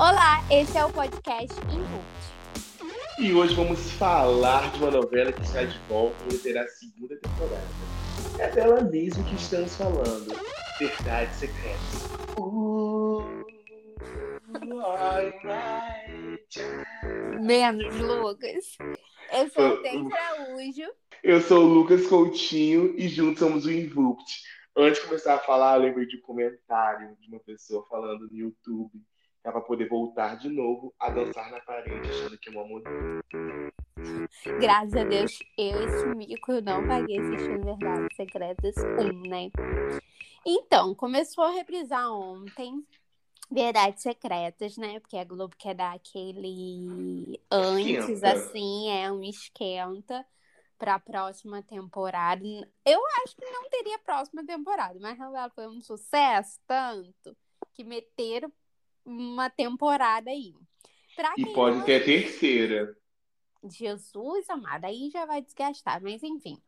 Olá, esse é o podcast Input. E hoje vamos falar de uma novela que está de volta e terá a segunda temporada. É dela mesmo que estamos falando. Verdades Secretas. Uh, Menos, Lucas. Eu sou o Tempo Araújo. Eu sou o Lucas Coutinho e juntos somos o Invupt. Antes de começar a falar, eu lembrei de um comentário de uma pessoa falando no YouTube é para poder voltar de novo a dançar na parede, achando que é uma mulher. Graças a Deus, eu esse mico eu não paguei assistindo Verdades Secretas 1, né? Então, começou a reprisar ontem Verdades Secretas, né? Porque a Globo quer dar aquele antes, Esquenta. assim, é um esquenta para a próxima temporada. Eu acho que não teria próxima temporada, mas a novela foi um sucesso tanto que meteram uma temporada aí. Pra E pode não ter a terceira. Jesus amado, aí já vai desgastar, mas enfim.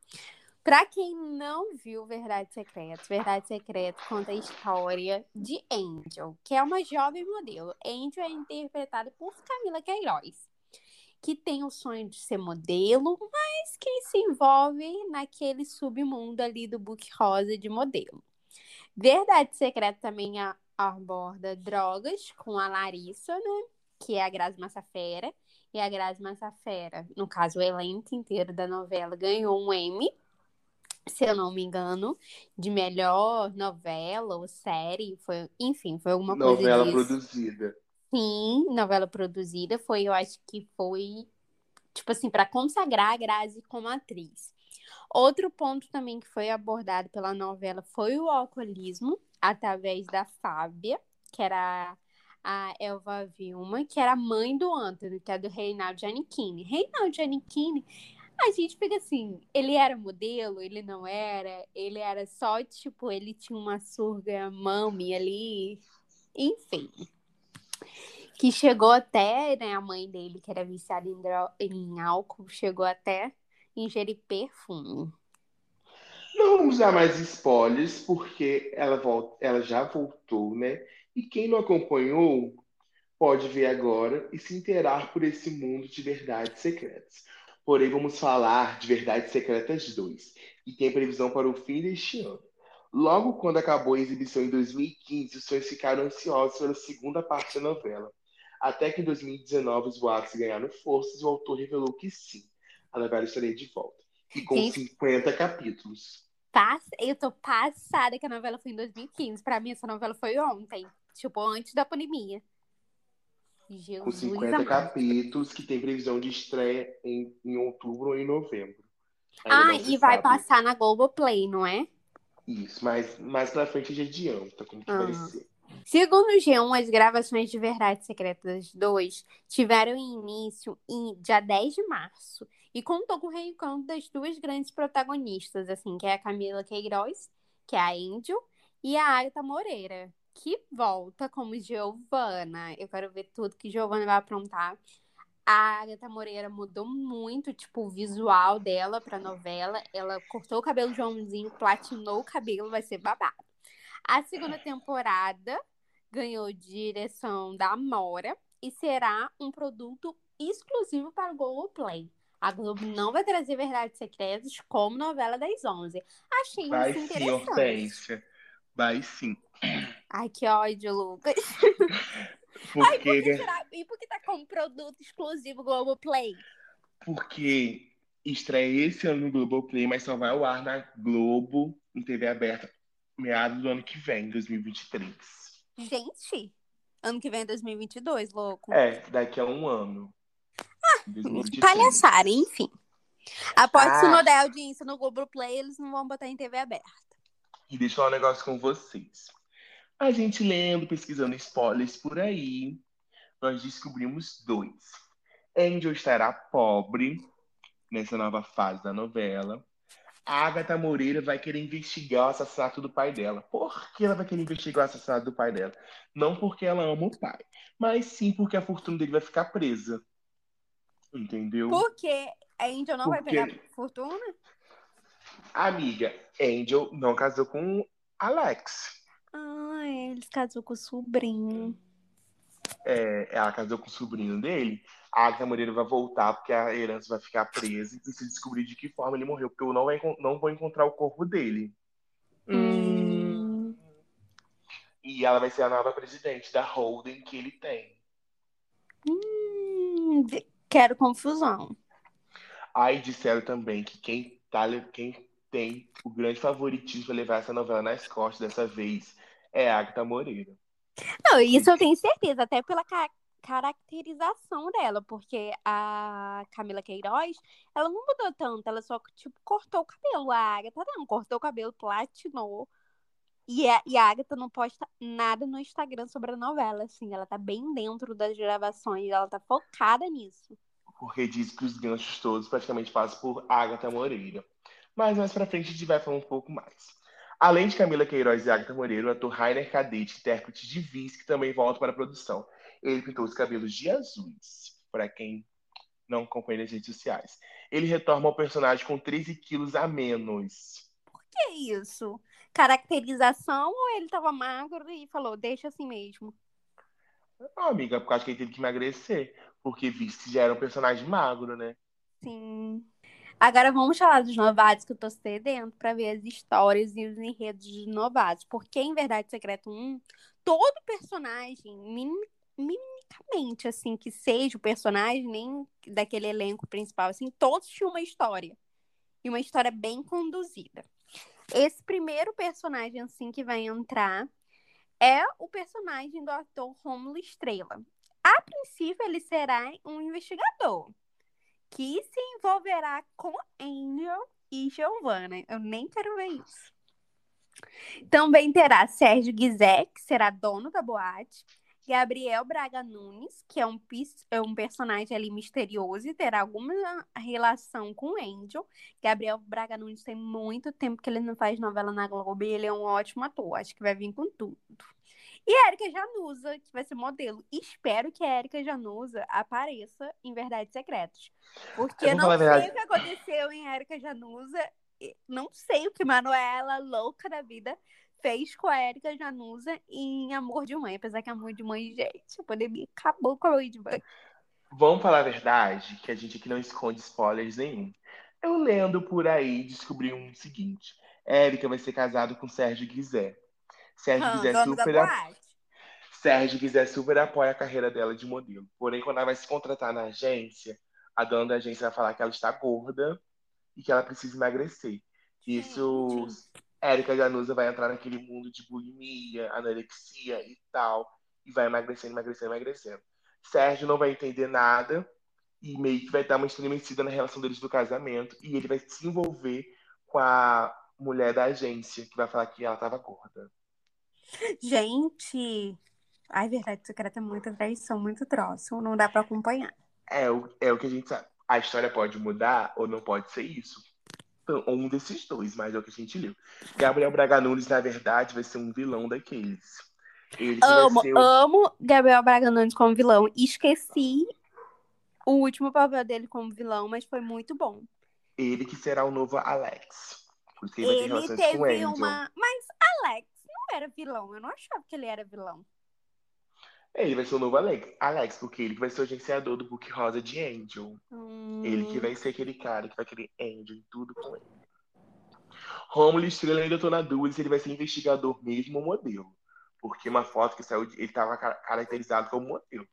Pra quem não viu Verdade Secreta, Verdade Secreta conta a história de Angel, que é uma jovem modelo. Angel é interpretada por Camila Queiroz, que tem o sonho de ser modelo, mas que se envolve naquele submundo ali do book rosa de modelo. Verdade Secreta também a- aborda drogas com a Larissa, né? Que é a Grazi Massafera. E a Grazi Massafera, no caso, o elenco inteiro da novela, ganhou um Emmy, se eu não me engano, de melhor novela ou série. Foi, enfim, foi alguma novela coisa disso. produzida. Sim, novela produzida. Foi, eu acho que foi, tipo assim, para consagrar a Grazi como atriz. Outro ponto também que foi abordado pela novela foi o alcoolismo, através da Fábia, que era a Elva Vilma, que era mãe do Anthony, que é do Reinaldo Giannichini. Reinaldo Giannichini, a gente fica assim, ele era modelo, ele não era, ele era só, tipo, ele tinha uma surga mami ali, enfim. Que chegou até, né, a mãe dele, que era viciada em, em álcool, chegou até ingerir perfume. Não vamos dar mais spoilers, porque ela, volta, ela já voltou, né? E quem não acompanhou pode ver agora e se inteirar por esse mundo de verdades secretas. Porém, vamos falar de Verdades Secretas 2, e tem previsão para o fim deste ano. Logo quando acabou a exibição em 2015, os fãs ficaram ansiosos pela segunda parte da novela. Até que em 2019 os boatos ganharam forças e o autor revelou que sim, a novela estaria de volta. E com Gente. 50 capítulos. Pass- Eu tô passada que a novela foi em 2015. Pra mim, essa novela foi ontem. Tipo, antes da pandemia. com Jesus 50 amado. capítulos, que tem previsão de estreia em, em outubro ou em novembro. Ainda Ah, e vai sabe passar na Globoplay, não é? Isso, mas mais pra frente já adianta como que vai Ah. ser. Segundo o G1, as gravações de Verdades Secretas 2 tiveram início em dia 10 de março e contou com o reencontro das duas grandes protagonistas, assim, que é a Camila Queiroz, que é a Angel, e a Agatha Moreira, que volta como Giovana. Eu quero ver tudo que Giovana vai aprontar. A Agatha Moreira mudou muito, tipo, o visual dela pra novela. Ela cortou o cabelo de omzinho, platinou o cabelo, vai ser babado. A segunda temporada ganhou direção da Amora e será um produto exclusivo para o Globoplay. A Globo não vai trazer Verdades Secretas como novela das 11. Achei Vai isso sim, interessante. Hortência. Vai sim. Ai, que ódio, Lucas. Porque, né, Será- E por que tá como produto exclusivo Globoplay? porque estreia esse ano no Globoplay, mas só vai ao ar na Globo, em TV aberta, meados do ano que vem, 2023. Gente, ano que vem é 2022, louco. É, daqui a um ano. 2023. Palhaçada, enfim. Após se Ah. não der audiência no Globoplay, eles não vão botar em TV aberta. E deixa eu falar um negócio com vocês. A gente lendo, pesquisando spoilers por aí, nós descobrimos dois. Angel estará pobre nessa nova fase da novela. A Agatha Moreira vai querer investigar o assassinato do pai dela. Por que ela vai querer investigar o assassinato do pai dela? Não porque ela ama o pai, mas sim porque a fortuna dele vai ficar presa. Entendeu? Porque a Angel não vai Porque- pegar fortuna? Amiga, Angel não casou com Alex. Ah, eles casou com o sobrinho. é, ela casou com o sobrinho dele, a Agatha Moreira vai voltar porque a herança vai ficar presa e precisa descobrir de que forma ele morreu, porque eu não, vai, não vou encontrar o corpo dele. Hum. E ela vai ser a nova presidente da holding que ele tem. Hum, quero confusão. Aí disseram também que quem, tá, quem tem o grande favoritismo para levar essa novela nas costas dessa vez é a Agatha Moreira. Não, isso eu tenho certeza, até pela ca caracterização dela, porque a Camila Queiroz, ela não mudou tanto, ela só, tipo, cortou o cabelo. A Agatha não, cortou o cabelo, platinou. E a, e a Agatha não posta nada no Instagram sobre a novela, assim, ela tá bem dentro das gravações, ela tá focada nisso. Porque diz que os ganchos todos praticamente passam por Agatha Moreira. Mas mais pra frente a gente vai falar um pouco mais. Além de Camila Queiroz e Agatha Moreira, o ator Rainer Cadete, intérprete de Viz, que também volta para a produção. Ele pintou os cabelos de azuis, para quem não acompanha nas redes sociais. Ele retorna ao personagem com 13 quilos a menos. Por que isso? Caracterização ou ele estava magro e falou, deixa assim mesmo? Não, amiga, porque acho que ele teve que emagrecer. Porque Viz já era um personagem magro, né? Sim. Agora vamos falar dos novatos que eu tô sedento para ver as histórias e os enredos dos novatos. Porque em Verdade Secreto 1, todo personagem, minimamente, assim, que seja o personagem, nem daquele elenco principal, assim, todos tinham uma história. E uma história bem conduzida. Esse primeiro personagem, assim, que vai entrar é o personagem do ator Romulo Estrela. A princípio, ele será um investigador que se envolverá com Angel e Giovanna. Eu nem quero ver isso. Também terá Sérgio Guizé, que será dono da boate. Gabriel Braga Nunes, que é um, é um personagem ali misterioso e terá alguma relação com Angel. Gabriel Braga Nunes tem muito tempo que ele não faz novela na Globo e ele é um ótimo ator. Acho que vai vir com tudo. E a Erika Januza, que vai ser modelo. Espero que a Erika Januza apareça em Verdades Secretas. Porque eu não sei o que aconteceu em Erika Januza. Não sei o que Manuela, louca da vida, fez com a Erika Januza em Amor de Mãe. Apesar que Amor de Mãe, gente, a pandemia acabou com de Mãe. Vamos falar a verdade, que a gente aqui não esconde spoilers nenhum. Eu lendo por aí, descobri um seguinte. Érica vai ser casado com Sérgio Guizé. Sérgio hum, Guizé super. A... Sérgio Guizé super apoia a carreira dela de modelo. Porém, quando ela vai se contratar na agência, a dona da agência vai falar que ela está gorda e que ela precisa emagrecer. Isso, Érica Ganusa vai entrar naquele mundo de bulimia, anorexia e tal, e vai emagrecendo, emagrecendo, emagrecendo. Sérgio não vai entender nada e meio que vai dar uma estremecida na relação deles do casamento e ele vai se envolver com a mulher da agência que vai falar que ela estava gorda. Gente, ai, verdade secreta é muita traição, muito troço, não dá para acompanhar. É, é o que a gente sabe. A história pode mudar ou não pode ser isso. Um desses dois, mas é o que a gente leu. Gabriel Braga Nunes, na verdade, vai ser um vilão daqueles. Ele amo, o... amo Gabriel Braga Nunes como vilão. Esqueci o último papel dele como vilão, mas foi muito bom. Ele que será o novo Alex. Porque ele, ele teve uma. Mas Alex não era vilão. Eu não achava que ele era vilão. Ele vai ser o novo Alex, Alex, porque ele vai ser o agenciador do Book Rosa de Angel. Hum. Ele que vai ser aquele cara que vai querer Angel em tudo com ele. Romulo Estrela ainda tô na dúvida se ele vai ser investigador mesmo ou modelo. Porque uma foto que saiu, ele tava caracterizado como modelo.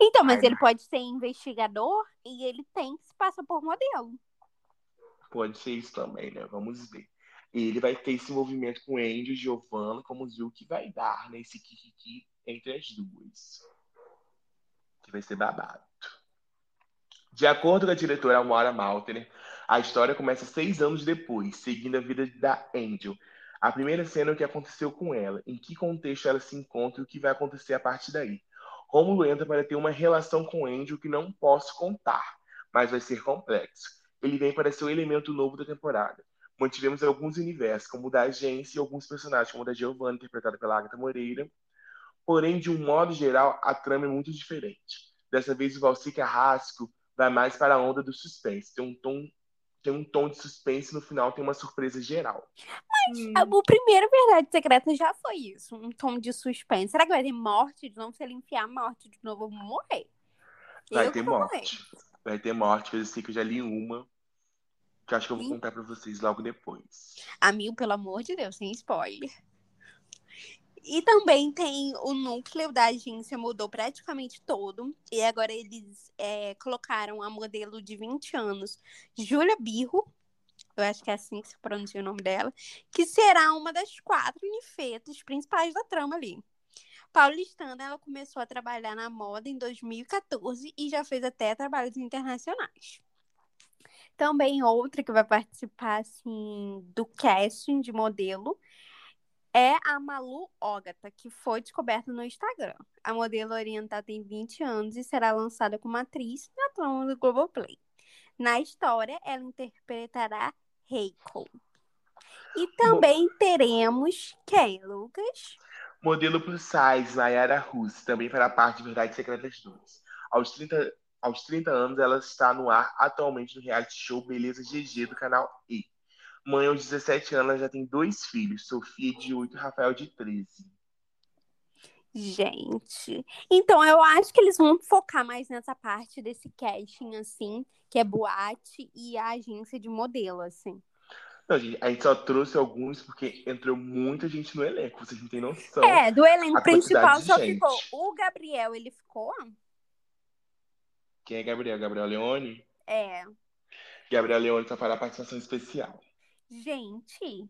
Então, mas Ai, ele pode ser investigador e ele tem que se passar por modelo. Pode ser isso também, né? Vamos ver ele vai ter esse movimento com Angel e Giovanna, como viu que vai dar nesse né, kikiki entre as duas. Que vai ser babado. De acordo com a diretora Amora Maltner, a história começa seis anos depois, seguindo a vida da Angel. A primeira cena é o que aconteceu com ela, em que contexto ela se encontra e o que vai acontecer a partir daí. Romulo entra para ter uma relação com Angel que não posso contar, mas vai ser complexo. Ele vem para ser o elemento novo da temporada mantivemos alguns universos, como o da agência e alguns personagens, como o da Giovanna, interpretada pela Agatha Moreira. Porém, de um modo geral, a trama é muito diferente. Dessa vez, o Valci Carrasco vai mais para a onda do suspense, tem um tom tem um tom de suspense e no final tem uma surpresa geral. Mas hum. o primeiro Verdade Secreta já foi isso, um tom de suspense. Será que vai ter morte de novo? Se ele enfiar morte de novo, eu vou morrer. Vai eu ter morte. Morrer. Vai ter morte, eu sei que eu já li uma. Que acho que eu vou contar pra vocês logo depois. Amigo, pelo amor de Deus, sem spoiler. E também tem o núcleo da agência mudou praticamente todo. E agora eles é, colocaram a modelo de 20 anos, Júlia Birro, eu acho que é assim que se pronuncia o nome dela, que será uma das quatro ninfetas principais da trama ali. Paulistana, ela começou a trabalhar na moda em 2014 e já fez até trabalhos internacionais. Também outra que vai participar assim do casting de modelo é a Malu Ogata, que foi descoberta no Instagram. A modelo oriental tem 20 anos e será lançada como atriz na trama do Globoplay. Na história, ela interpretará Reiko. E também teremos quem, Lucas? Modelo plus size, Nayara Russo, também fará parte de Verdade Secretas 2. Aos 30, aos 30 anos, ela está no ar atualmente no reality show Beleza GG do canal E. Mãe aos 17 anos, já tem dois filhos, Sofia de 8 e Rafael de 13. Gente, então eu acho que eles vão focar mais nessa parte desse casting, assim, que é boate e a agência de modelo, assim. Não, gente, a gente só trouxe alguns porque entrou muita gente no elenco, vocês não têm noção. É, do elenco principal só gente. ficou o Gabriel, ele ficou? Quem é Gabriel? Gabriel Leone? É. Gabriel Leone só fará participação especial. Gente.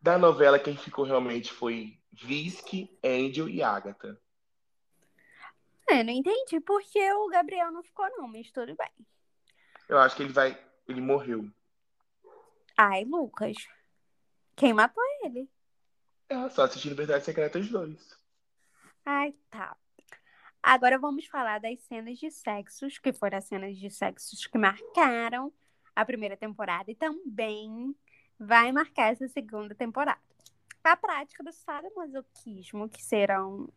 Da novela, quem ficou realmente foi Visky, Angel e Agatha. É, não entendi porque o Gabriel não ficou, não, mas tudo bem. Eu acho que ele vai. Ele morreu. Ai, Lucas. Quem matou ele? É, só assistindo Verdade Secretas 2. Ai, tá. Agora vamos falar das cenas de sexos, que foram as cenas de sexos que marcaram a primeira temporada e também vai marcar essa segunda temporada. A prática do sadomasoquismo, que serão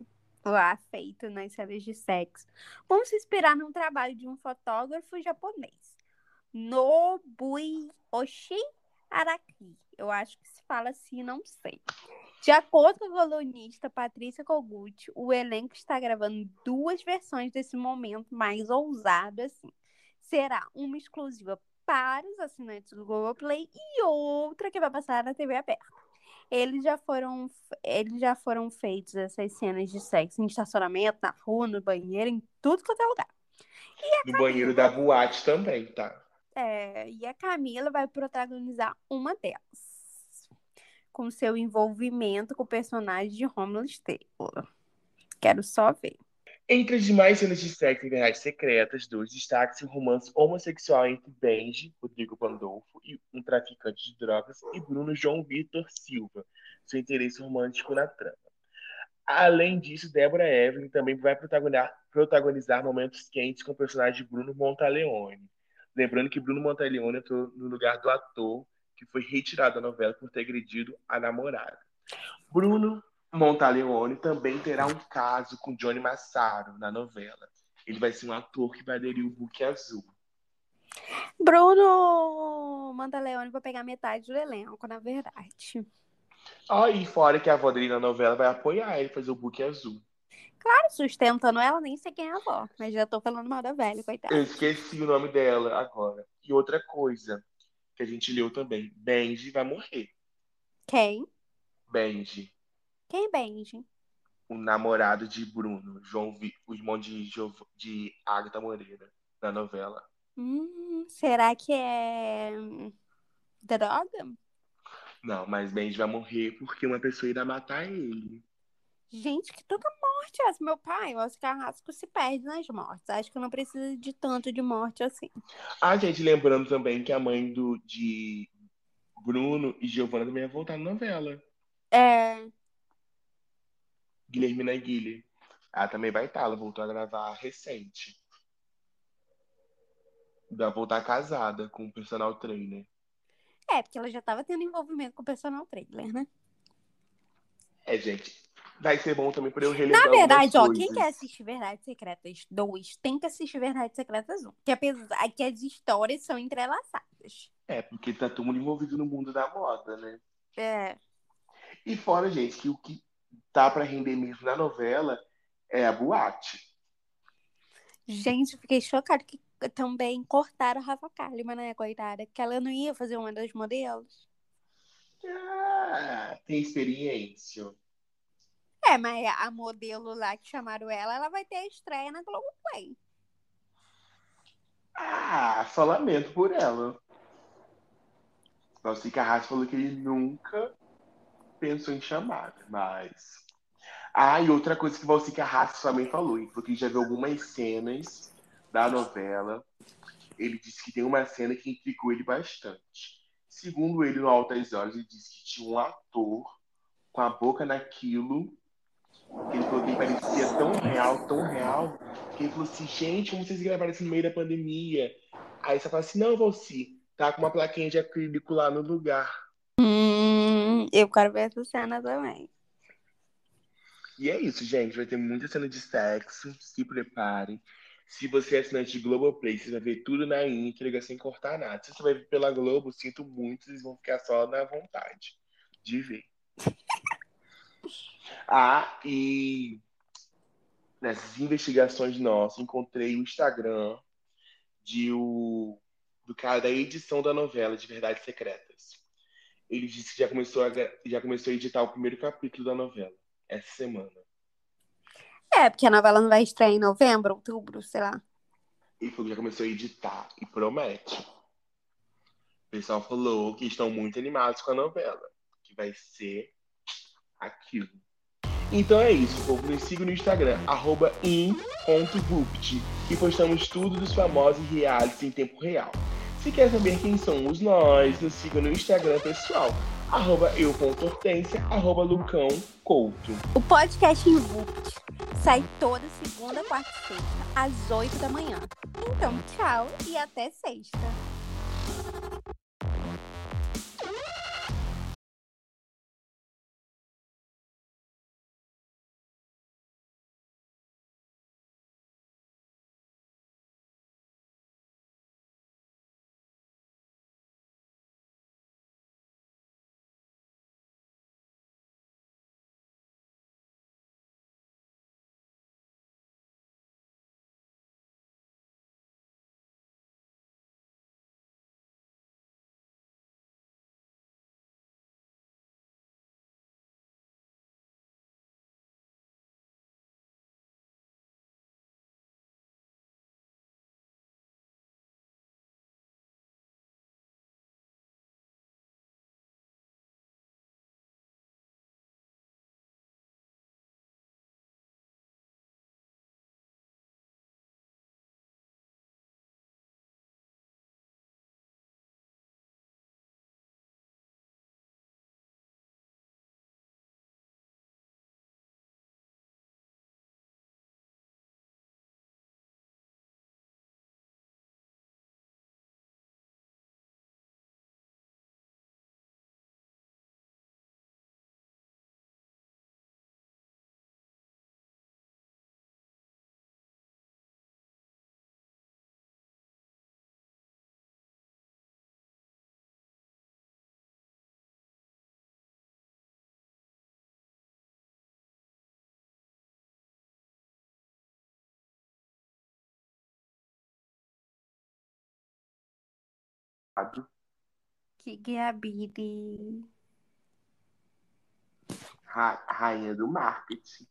lá feito nas séries de sexo, vão se inspirar num trabalho de um fotógrafo japonês, Nobuyoshi Araki. Eu acho que se fala assim, não sei. De acordo com a colunista Patrícia Kogut, o elenco está gravando duas versões desse momento mais ousado assim. Será uma exclusiva para os assinantes do Globoplay e outra que vai passar na TV aberta. Eles já foram, eles já foram feitos essas cenas de sexo em estacionamento, na rua, no banheiro, em tudo quanto é lugar. no Camila, banheiro da boate também, tá? É, e a Camila vai protagonizar uma delas, com seu envolvimento com o personagem de Homeland Taylor. Quero só ver. Entre as demais cenas de sexo em Verdades Secretas, dois destaques o romance homossexual entre Benji, Rodrigo Pandolfo, e um traficante de drogas, e Bruno João Vitor Silva, seu interesse romântico na trama. Além disso, Débora Evelyn também vai protagonizar, protagonizar momentos quentes com o personagem Bruno Montaleone. Lembrando que Bruno Montaleone entrou no lugar do ator que foi retirado da novela por ter agredido a namorada. Bruno Montaleone também terá um caso com Johnny Massaro na novela. Ele vai ser um ator que vai aderir o book azul. Bruno Montaleone vai pegar metade do elenco, na verdade. E fora que a avó dele na novela vai apoiar ele fazer o book azul. Claro, sustentando ela, nem sei quem é a avó, mas já tô falando mal da velha, coitada. Eu esqueci o nome dela agora. E outra coisa que a gente leu também: Benji vai morrer. Quem? Benji. Quem é Benji? O namorado de Bruno, João Vi, o irmão de, jo... de Agatha Moreira, na novela. Hum, será que é droga? Não, mas Benji vai morrer porque uma pessoa irá matar ele. Gente, que tanta morte é essa? Meu pai, o Oscar Rasco se perde nas mortes. Acho que não precisa de tanto de morte assim. Ah, gente, lembrando também que a mãe do, de Bruno e Giovanna também vai voltar na novela. É, Guilhermina Guilherme. Ela também vai estar, ela voltou a gravar recente. Vai voltar casada com o personal trainer. É, porque ela já estava tendo envolvimento com o personal trainer, né? É, gente. vai ser bom também para eu relembrar Na verdade, ó, quem quer assistir Verdades Secretas 2 tem que assistir Verdades Secretas 1. Que apesar que as histórias são entrelaçadas. É, porque tá todo mundo envolvido no mundo da moda, né? É. E fora, gente, que o que tá pra render mesmo na novela é a boate. Gente, fiquei chocada que também cortaram a Rafa Kalimann, né, coitada? Que ela não ia fazer uma das modelos. Ah, tem experiência. É, mas a modelo lá que chamaram ela, ela vai ter a estreia na Globoplay. Ah, só lamento por ela. Valci Carrasco falou que ele nunca pensou em chamar, mas. Ah, e outra coisa que o Valci Carrasco também falou, ele falou que já viu algumas cenas da novela. Ele disse que tem uma cena que intrigou ele bastante. Segundo ele, no Altas Horas, ele disse que tinha um ator com a boca naquilo. que Ele falou que parecia tão real, tão real, que ele falou assim, gente, como vocês gravaram isso no meio da pandemia? Aí você fala assim, não, Valci, tá com uma plaquinha de acrílico lá no lugar. Eu quero ver essa cena também. E é isso, gente. Vai ter muita cena de sexo. Se preparem. Se você é assinante de Globoplay, você vai ver tudo na íntegra, sem cortar nada. Se você vai ver pela Globo, sinto muito, vocês vão ficar só na vontade de ver. Ah, e nessas investigações nossas, encontrei o Instagram de o, do cara da edição da novela de Verdades Secretas. Ele disse que já começou a, já começou a editar o primeiro capítulo da novela, essa semana. É, porque a novela não vai estrear em novembro, outubro, sei lá. Ele falou que já começou a editar e promete. O pessoal falou que estão muito animados com a novela, que vai ser aquilo. Então é isso, povo. Nos siga no Instagram, arroba in.vupt, que postamos tudo dos famosos realities em tempo real. Se quer saber quem somos nós, nos siga no Instagram pessoal, arroba eu.hortência, arroba lucão couto. O podcast Invupt sai toda segunda, quarta e sexta, às 8 da manhã. Então, tchau e até sexta. Que Gabi. Ra- rainha do marketing.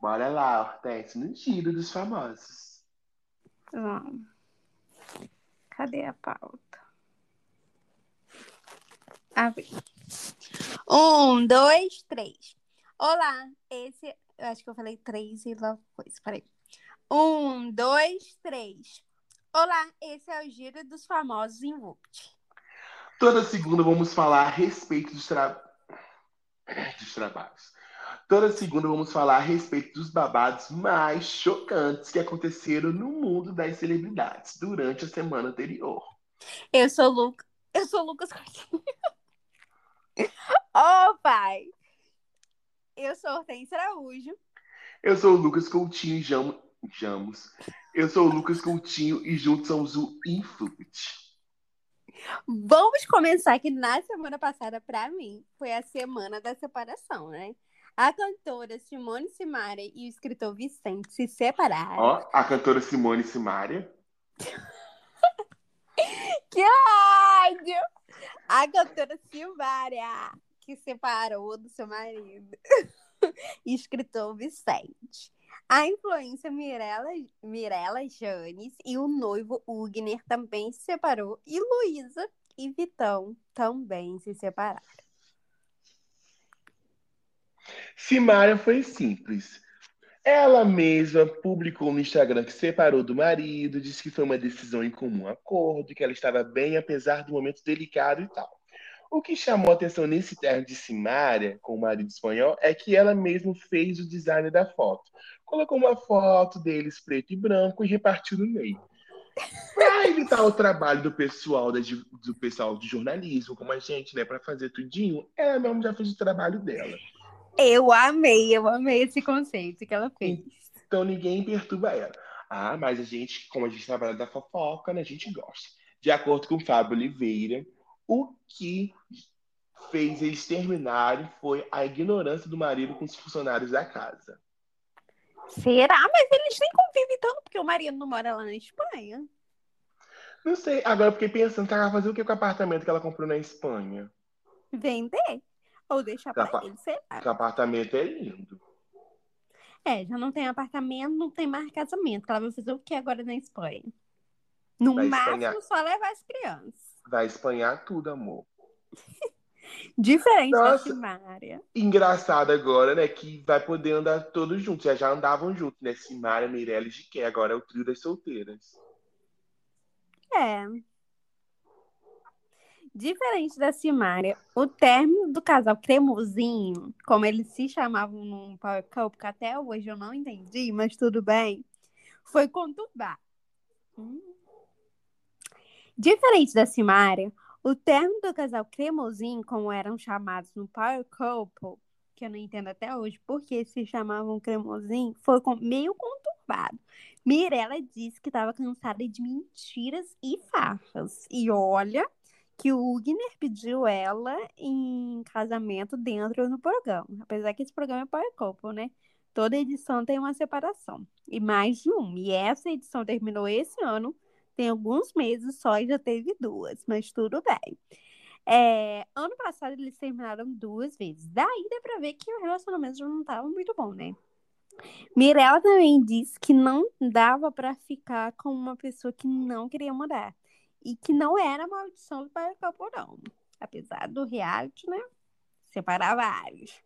Bora lá, Hortência, no giro dos famosos. Vamos. Cadê a pauta? Abri. Um, dois, três. Olá, esse. Eu acho que eu falei três e logo coisa. Peraí. Um, dois, três. Olá, esse é o Giro dos Famosos em Vupt. Toda segunda vamos falar a respeito dos, tra... dos trabalhos. Toda segunda vamos falar a respeito dos babados mais chocantes que aconteceram no mundo das celebridades durante a semana anterior. Eu sou Luca. Eu sou Lucas Coutinho. Ô, oh, pai! Eu sou Hortência Araújo. Eu sou o Lucas Coutinho Jam... Jamos. Eu sou o Lucas Coutinho e juntos somos o Influte. Vamos começar que na semana passada, para mim, foi a semana da separação, né? A cantora Simone Simaria e o escritor Vicente se separaram. Ó, a cantora Simone Simaria. que ódio! A cantora Simaria, que separou do seu marido. e escritor Vicente. A influência Mirella, Mirella Janes e o noivo Ugner também se separou. E Luísa e Vitão também se separaram. Simária foi simples. Ela mesma publicou no Instagram que separou do marido, disse que foi uma decisão em comum acordo, que ela estava bem apesar do momento delicado e tal. O que chamou atenção nesse termo de Simária, com o marido espanhol, é que ela mesma fez o design da foto. Colocou uma foto deles preto e branco e repartiu no meio. Para evitar o trabalho do pessoal do pessoal de jornalismo, como a gente, né, para fazer tudinho, ela mesmo já fez o trabalho dela. Eu amei, eu amei esse conceito que ela fez. Então ninguém perturba ela. Ah, mas a gente, como a gente trabalha da fofoca, né, a gente gosta. De acordo com o Fábio Oliveira, o que fez eles terminarem foi a ignorância do marido com os funcionários da casa. Será? Mas eles nem convivem tanto porque o marido não mora lá na Espanha. Não sei. Agora eu fiquei pensando que ela vai fazer o que com o apartamento que ela comprou na Espanha? Vender. Ou deixar pra ele, sei lá. O apartamento é lindo. É, já não tem apartamento, não tem mais casamento. Ela vai fazer o que agora na Espanha? No vai máximo, espanhar... só levar as crianças. Vai espanhar tudo, amor. Diferente Nossa, da Simária. Engraçado agora, né? Que vai poder andar todos juntos. Já, já andavam juntos, né? Simária, Meirelles e Gê. Agora é o trio das solteiras. É. Diferente da Simária, o término do casal cremosinho, como eles se chamavam no Power Couple, que até hoje eu não entendi, mas tudo bem, foi conturbado. Hum. Diferente da Simária, o término do casal cremosinho, como eram chamados no Power Couple, que eu não entendo até hoje porque se chamavam cremosinho, foi meio conturbado. Mirella disse que estava cansada de mentiras e farras. E olha que o Ugner pediu ela em casamento dentro do programa. Apesar que esse programa é Power Couple, né? Toda edição tem uma separação. E mais de um. E essa edição terminou esse ano tem alguns meses só e já teve duas, mas tudo bem. É, ano passado eles terminaram duas vezes. Daí dá pra ver que o relacionamento já não estava muito bom, né? Mirella também disse que não dava para ficar com uma pessoa que não queria mudar. E que não era maldição do pai não. Apesar do reality, né? Separar vários.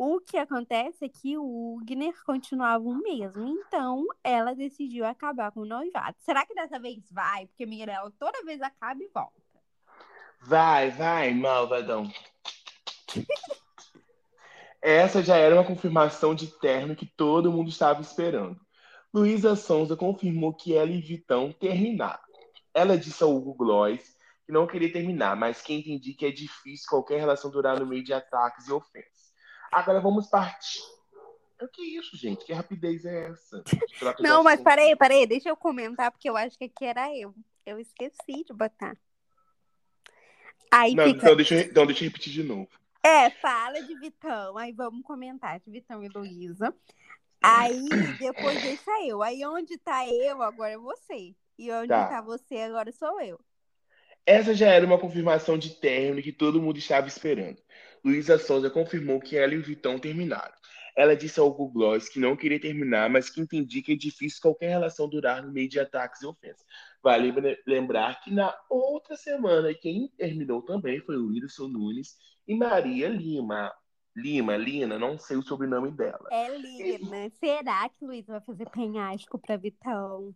O que acontece é que o Ugner continuava o mesmo, então ela decidiu acabar com o noivado. Será que dessa vez vai? Porque Mirella toda vez acaba e volta. Vai, vai, malvadão. Essa já era uma confirmação de término que todo mundo estava esperando. Luísa Sonza confirmou que ela e Vitão terminaram. Ela disse ao Hugo Gloss que não queria terminar, mas que entendi que é difícil qualquer relação durar no meio de ataques e ofensas. Agora vamos partir. O que é isso, gente? Que rapidez é essa? Não, mas parei, parei. Deixa eu comentar, porque eu acho que aqui era eu. Eu esqueci de botar. Aí Não, fica... então, deixa eu, então deixa eu repetir de novo. É, fala de Vitão. Aí vamos comentar de Vitão e Luísa. Aí depois deixa eu. Aí onde tá eu, agora é você. E onde tá, tá você, agora sou eu. Essa já era uma confirmação de término que todo mundo estava esperando. Luísa Souza confirmou que ela e o Vitão terminaram. Ela disse ao Google Gloss que não queria terminar, mas que entendia que é difícil qualquer relação durar no meio de ataques e ofensas. Vale lembrar que na outra semana quem terminou também foi o Wilson Nunes e Maria Lima. Lima, Lina, não sei o sobrenome dela. É Lina. E... Será que Luísa vai fazer penhasco para Vitão?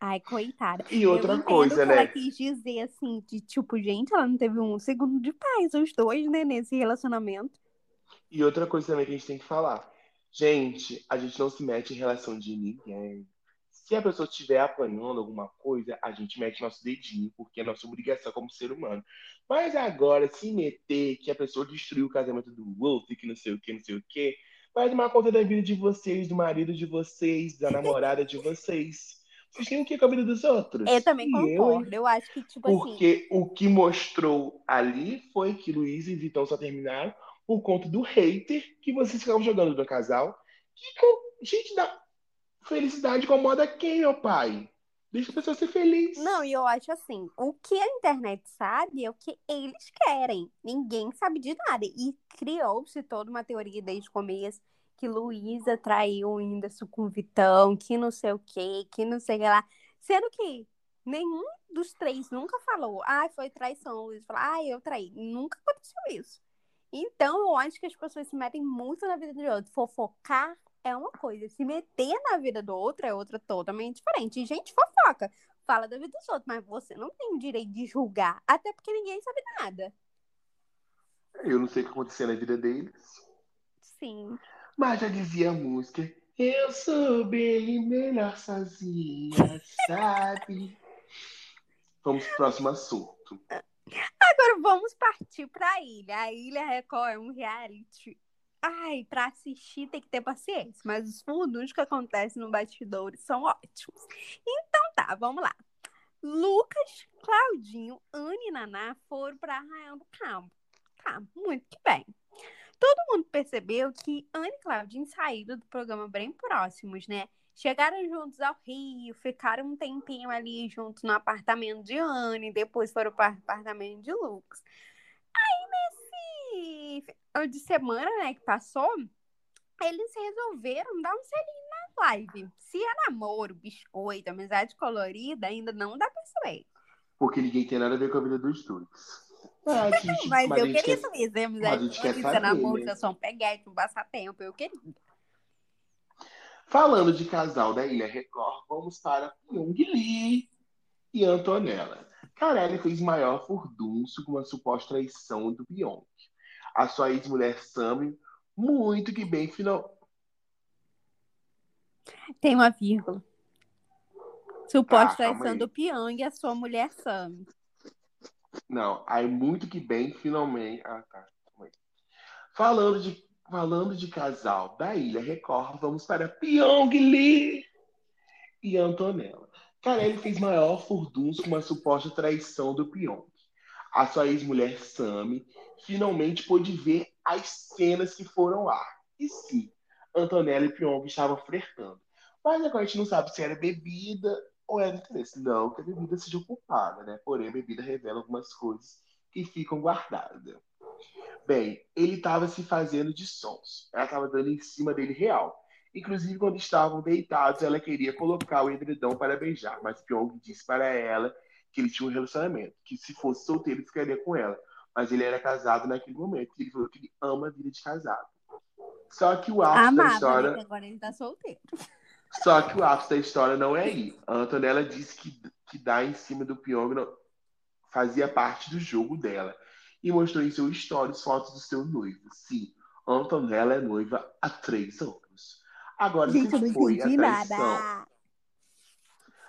Ai, coitada. E outra coisa, né? Ela quis dizer assim, de tipo, gente, ela não teve um segundo de paz, os dois, né, nesse relacionamento. E outra coisa também que a gente tem que falar. Gente, a gente não se mete em relação de ninguém. Se a pessoa estiver apanhando alguma coisa, a gente mete nosso dedinho, porque é nossa obrigação como ser humano. Mas agora, se meter que a pessoa destruiu o casamento do Wolf, que não sei o que, não sei o que, vai tomar conta da vida de vocês, do marido de vocês, da namorada de vocês. Vocês têm o que com a vida dos outros? Eu também E concordo. Eu, Eu, acho que, tipo assim. porque o que mostrou ali foi que Luiz e Vitão só terminaram por conta do hater que vocês ficavam jogando no casal. Que, gente, dá felicidade incomoda quem, meu pai? Deixa a pessoa ser feliz. Não, e eu acho assim, o que a internet sabe é o que eles querem. Ninguém sabe de nada. E criou-se toda uma teoria desde o começo que Luísa traiu o Whindersson com Vitão, que não sei o quê, que não sei o que lá. Sendo que nenhum dos três nunca falou, ah, foi traição. Luísa falou, ah, eu traí. Nunca aconteceu isso. Então, eu acho que as pessoas se metem muito na vida do outro. Fofocar é uma coisa, se meter na vida do outro é outra totalmente diferente. E gente fofoca, fala da vida dos outros, mas você não tem o direito de julgar, até porque ninguém sabe nada. Eu não sei o que aconteceu na vida deles. Sim. Mas já dizia a música. Eu sou bem melhor sozinha, sabe? Vamos pro próximo assunto. Agora vamos partir pra ilha. A Ilha Record é um reality. Ai, pra assistir tem que ter paciência, mas os fundos que acontecem no bastidores são ótimos. Então tá, vamos lá. Lucas, Claudinho, Anne e Naná foram pra Arraial do Cabo. Tá, muito que bem. Todo mundo percebeu que Anne e Claudinho saíram do programa bem próximos, né? Chegaram juntos ao Rio, ficaram um tempinho ali juntos no apartamento de Anne, depois foram para o apartamento de Lucas. Aí, nesse de semana, né, que passou, eles resolveram dar um selinho na live. Se é namoro, biscoito, amizade colorida, ainda não dá pra saber. Porque ninguém tem nada a ver com a vida dos dois. Ah, gente- Mas, mas eu queria quer- saber se a gente quer saber, namoro, né? se é só um peguete, um passatempo, eu queria. Falando de casal da Ilha Record, vamos para Pyong Lee e Antonella. Carelli fez maior furdunço com uma suposta traição do Pyong. A sua ex-mulher Sammy, muito que bem, final... Tem uma vírgula. Suposta Ah, traição do Pyong e a sua mulher Sam. Não, aí muito que bem, finalmente. Ah, tá. Falando de, falando de casal da Ilha Record, vamos para Pyong Lee e Antonella. Carelli fez maior furdunço com uma suposta traição do Pyong. A sua ex-mulher Sammy finalmente pôde ver as cenas que foram lá. E sim, Antonella e Pyong estavam flertando. Mas agora a gente não sabe se era bebida ou era interesse. Não que a bebida seja culpada, né? Porém, a bebida revela algumas coisas que ficam guardadas. Bem, ele estava se fazendo de sons. Ela estava dando em cima dele real. Inclusive, quando estavam deitados, ela queria colocar o edredom para beijar, mas Pyong disse para ela que ele tinha um relacionamento, que se fosse solteiro, ficaria com ela. Mas ele era casado naquele momento, e ele falou que ele ama a vida de casado. Só que o ápice da história. né? que Agora ele tá solteiro. Só que o ápice da história não é aí. A Antonella disse que, que dar em cima do Pyong não- fazia parte do jogo dela. E mostrou em seu stories fotos do seu noivo. Sim, Antonella é noiva há três anos. Agora, Gente, se foi a traição. nada.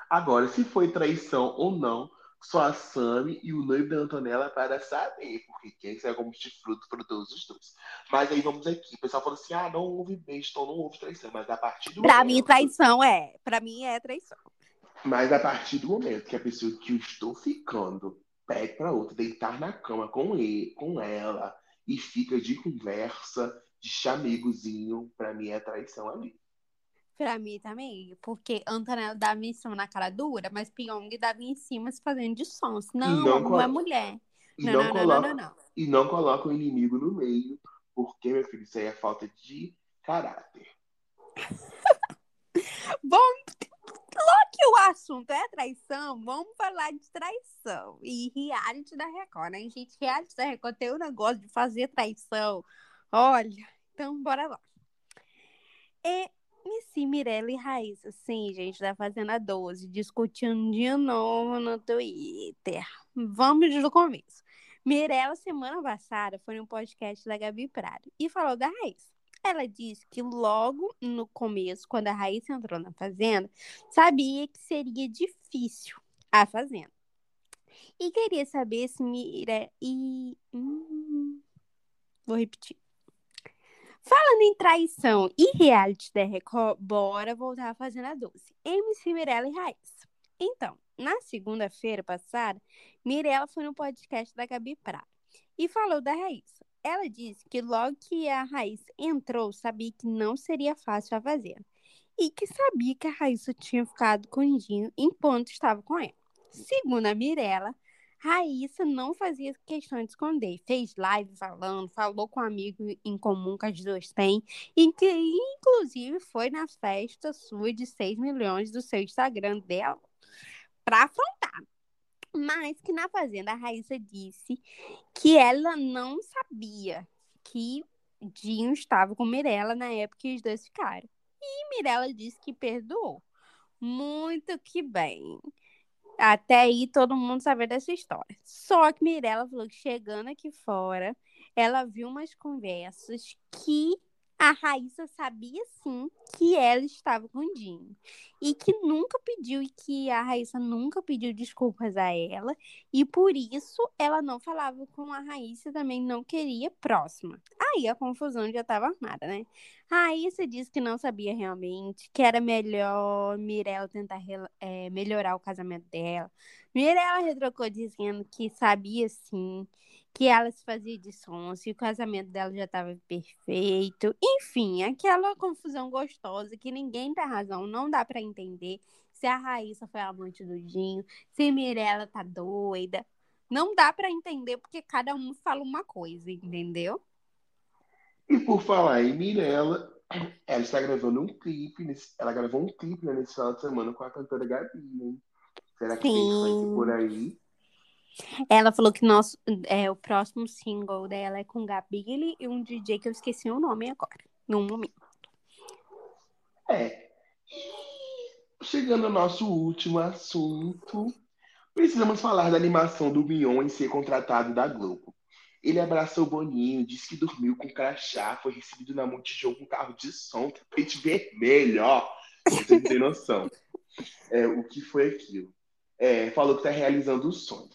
Agora, se foi traição ou não, só a Sammy e o noivo da Antonella para saber. Porque quem sabe como de fruto frutoso os dois. Mas aí vamos aqui. O pessoal falou assim: ah, não houve beijo, então não houve traição. Mas a partir do Pra momento- mim, traição é. Pra mim, é traição. Mas a partir do momento que a pessoa que eu estou ficando pede para outra deitar na cama com ele, com ela e fica de conversa, de chamegozinho, pra mim é traição ali. Pra mim também. Porque Antonella dava em cima na cara dura, mas Pyong dava em cima se fazendo de sons. Não, não não, é mulher. Não, não, não, não, não, coloca, não, não. e não coloca o inimigo no meio, porque, meu filho, isso aí é falta de caráter. Bom, logo que o assunto é traição, vamos falar de traição. E reality da Record, né? Gente, reality da Record tem o negócio de fazer traição. Olha, então bora lá. E, e sim, Mirella e Raíssa, sim, gente, da Fazenda 12, discutindo de novo no Twitter. Vamos do começo. Mirella, semana passada, foi no podcast da Gabi Prado e falou da Raíssa. Ela disse que logo no começo, quando a Raíssa entrou na fazenda, sabia que seria difícil a fazenda. E queria saber se Mira e. Hum, vou repetir. Falando em traição e reality da Record, bora voltar à Fazenda Doce. MC Mirella e Raíssa. Então, na segunda-feira passada, Mirella foi no podcast da Gabi Prata e falou da Raíssa. Ela disse que logo que a Raíssa entrou, sabia que não seria fácil a fazer. E que sabia que a Raíssa tinha ficado com o Dinho enquanto estava com ela. Segundo a Mirella, Raíssa não fazia questão de esconder. Fez live falando, falou com um amigo em comum que as duas têm, e que inclusive foi na festa sua de 6 milhões do seu Instagram dela para afrontar. Mas que na Fazenda a Raíssa disse que ela não sabia que Dinho estava com Mirella na época que os dois ficaram. E Mirella disse que perdoou. Muito que bem. Até aí todo mundo sabia dessa história. Só que Mirella falou que chegando aqui fora, ela viu umas conversas que a Raíssa sabia sim que ela estava com o Dinho. E que nunca pediu, e que a Raíssa nunca pediu desculpas a ela. E por isso ela não falava com a Raíssa também não queria próxima. Aí a confusão já estava armada, né? A Raíssa disse que não sabia realmente, que era melhor Mirella tentar é, melhorar o casamento dela. Mirella retrocou dizendo que sabia sim que ela se fazia de sonso e o casamento dela já estava perfeito. Enfim, aquela confusão gostosa que ninguém tem razão, não dá para entender se a Raíssa foi amante do Dinho, se Mirella tá doida. Não dá para entender porque cada um fala uma coisa, entendeu? E por falar em Mirella, ela está gravando um clipe, nesse, ela gravou um clipe né, nesse final de semana com a cantora Gabi, né? Será que Sim. tem por aí? Ela falou que nosso, é, o próximo single dela é com Gabile e um DJ que eu esqueci o nome agora, num momento. É. Chegando ao nosso último assunto, precisamos falar da animação do Mion em ser contratado da Globo. Ele abraçou o Boninho, disse que dormiu com crachá, foi recebido na Multishow com carro de som, tapete vermelho, ó. Você não tem noção. É, o que foi aquilo? É, falou que está realizando o sonho.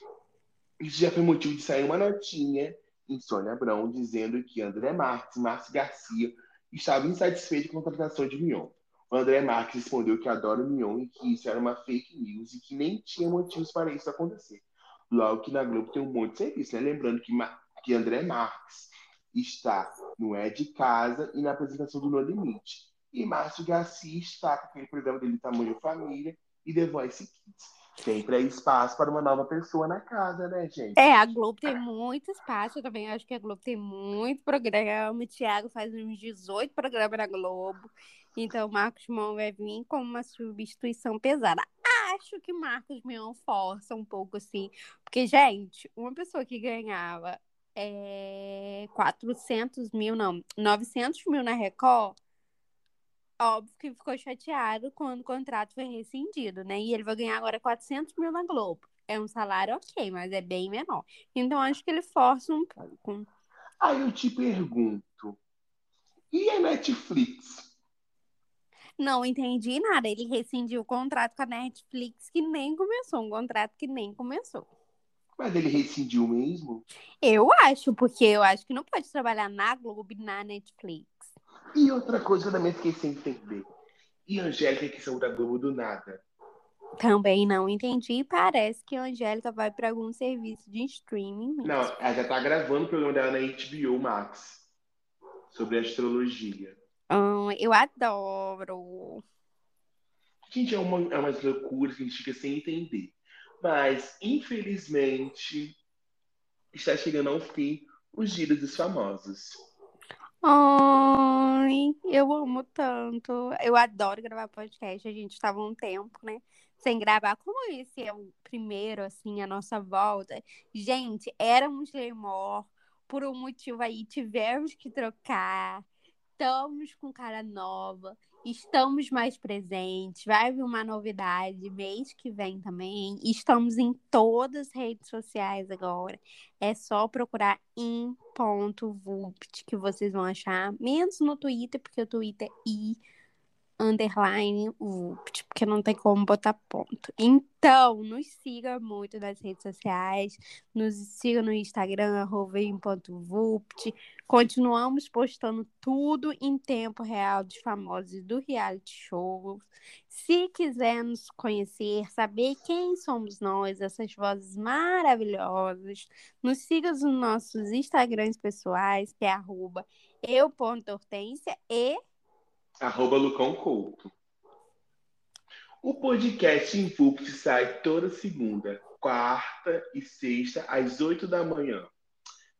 Isso já foi motivo de sair uma notinha em Sônia Abrão dizendo que André Marques Márcio Garcia estavam insatisfeitos com a contratação de Mion. O André Marques respondeu que adora o Mion e que isso era uma fake news e que nem tinha motivos para isso acontecer. Logo que na Globo tem um monte de serviço, né? Lembrando que, que André Marques está no É de Casa e na apresentação do No Limite. E Márcio Garcia está com aquele programa dele Tamanho Família e The Voice Kids. Sempre é espaço para uma nova pessoa na casa, né, gente? É, a Globo tem muito espaço. Eu também acho que a Globo tem muito programa. O Thiago faz uns 18 programas na Globo. Então, o Marcos Mion vai vir como uma substituição pesada. Acho que Marcos Mion força um pouco, assim. Porque, gente, uma pessoa que ganhava é, 400 mil, não, 900 mil na Record óbvio que ficou chateado quando o contrato foi rescindido, né? E ele vai ganhar agora 400 mil na Globo. É um salário ok, mas é bem menor. Então acho que ele força um pouco. Aí eu te pergunto, e a Netflix? Não entendi nada. Ele rescindiu o contrato com a Netflix que nem começou, um contrato que nem começou. Mas ele rescindiu mesmo? Eu acho, porque eu acho que não pode trabalhar na Globo e na Netflix. E outra coisa que eu também fiquei sem entender. E a Angélica que saiu da Globo do nada? Também não entendi. Parece que a Angélica vai para algum serviço de streaming. Mesmo. Não, ela já tá gravando o programa dela na HBO Max. Sobre astrologia. Hum, eu adoro. Gente, é, uma, é umas loucuras que a gente fica sem entender. Mas, infelizmente, está chegando ao fim os dias dos famosos. Ai, eu amo tanto. Eu adoro gravar podcast. A gente estava um tempo, né? Sem gravar. Como esse é o primeiro, assim, a nossa volta. Gente, éramos Lemor. Por um motivo aí, tivemos que trocar. Estamos com cara nova, estamos mais presentes. Vai vir uma novidade mês que vem também. Estamos em todas as redes sociais agora. É só procurar em ponto .vupt que vocês vão achar. Menos no Twitter, porque o Twitter é i underline Vupt, porque não tem como botar ponto. Então, nos siga muito nas redes sociais, nos siga no Instagram, arroveim.vupt. Continuamos postando tudo em tempo real dos famosos do reality show. Se quiser nos conhecer, saber quem somos nós, essas vozes maravilhosas, nos siga nos nossos Instagrams pessoais, que é arroba eu.hortência e arroba Lucão Couto. O podcast Invupt sai toda segunda, quarta e sexta, às oito da manhã.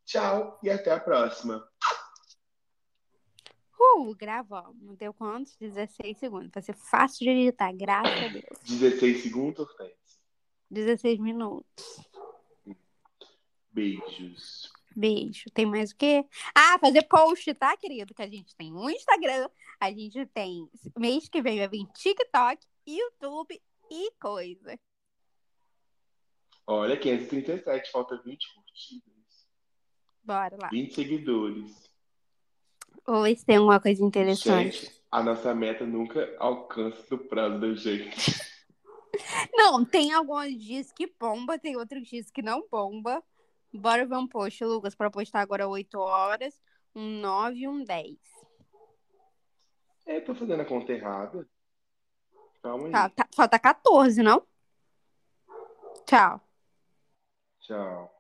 Tchau e até a próxima. Uh, gravamos. Deu quantos? 16 segundos. Vai ser fácil de editar, graças a Deus. 16 segundos, Hortência? 16 minutos. Beijos. Beijo. Tem mais o quê? Ah, fazer post, tá, querido? Que a gente tem um Instagram, a gente tem. Mês que vem vai vir TikTok, YouTube e coisa. Olha, 537, falta 20 curtidas. Bora lá. 20 seguidores. Ou se tem alguma coisa interessante. Gente, a nossa meta nunca alcança o prazo da gente. Não, tem alguns dias que bomba, tem outros dias que não bomba. Bora ver um post, Lucas, para postar agora 8 horas, um 9 e um 10. É, tô fazendo a conta errada. Calma aí. Tá, tá, falta 14, não? Tchau. Tchau.